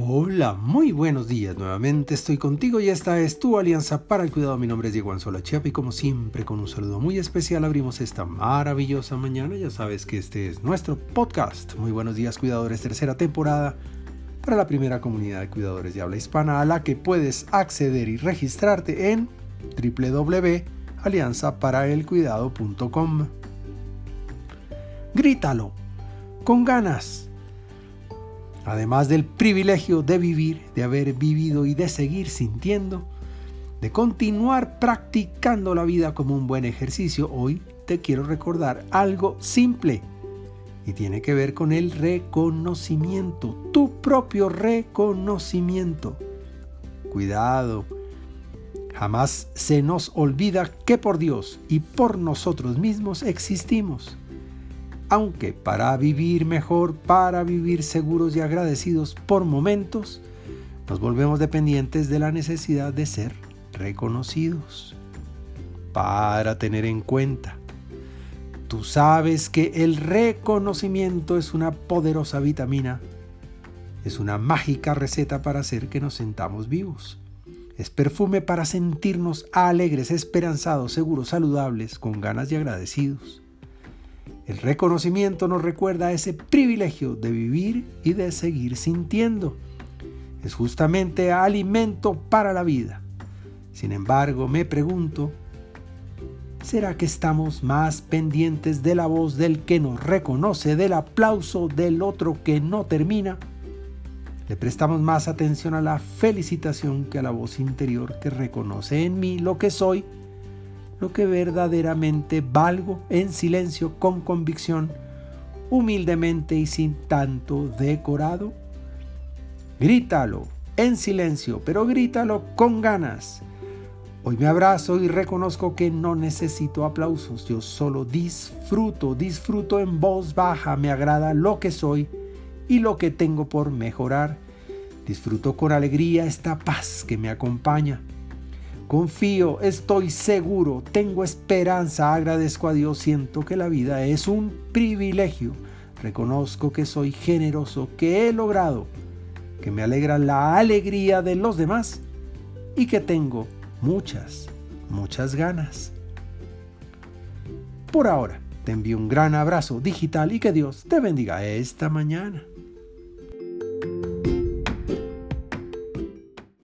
Hola, muy buenos días. Nuevamente estoy contigo y esta es tu alianza para el cuidado. Mi nombre es Diego Anzola Chiapa y como siempre con un saludo muy especial abrimos esta maravillosa mañana. Ya sabes que este es nuestro podcast. Muy buenos días cuidadores, tercera temporada para la primera comunidad de cuidadores de habla hispana a la que puedes acceder y registrarte en www.alianzaparaelcuidado.com. Grítalo, con ganas además del privilegio de vivir, de haber vivido y de seguir sintiendo, de continuar practicando la vida como un buen ejercicio, hoy te quiero recordar algo simple y tiene que ver con el reconocimiento, tu propio reconocimiento. Cuidado, jamás se nos olvida que por Dios y por nosotros mismos existimos aunque para vivir mejor, para vivir seguros y agradecidos por momentos, nos volvemos dependientes de la necesidad de ser reconocidos. Para tener en cuenta, tú sabes que el reconocimiento es una poderosa vitamina, es una mágica receta para hacer que nos sentamos vivos. Es perfume para sentirnos alegres, esperanzados, seguros, saludables, con ganas y agradecidos. El reconocimiento nos recuerda ese privilegio de vivir y de seguir sintiendo. Es justamente alimento para la vida. Sin embargo, me pregunto, ¿será que estamos más pendientes de la voz del que nos reconoce, del aplauso del otro que no termina? ¿Le prestamos más atención a la felicitación que a la voz interior que reconoce en mí lo que soy? Lo que verdaderamente valgo en silencio, con convicción, humildemente y sin tanto decorado? Grítalo en silencio, pero grítalo con ganas. Hoy me abrazo y reconozco que no necesito aplausos, yo solo disfruto, disfruto en voz baja, me agrada lo que soy y lo que tengo por mejorar. Disfruto con alegría esta paz que me acompaña. Confío, estoy seguro, tengo esperanza, agradezco a Dios, siento que la vida es un privilegio. Reconozco que soy generoso, que he logrado, que me alegra la alegría de los demás y que tengo muchas, muchas ganas. Por ahora, te envío un gran abrazo digital y que Dios te bendiga esta mañana.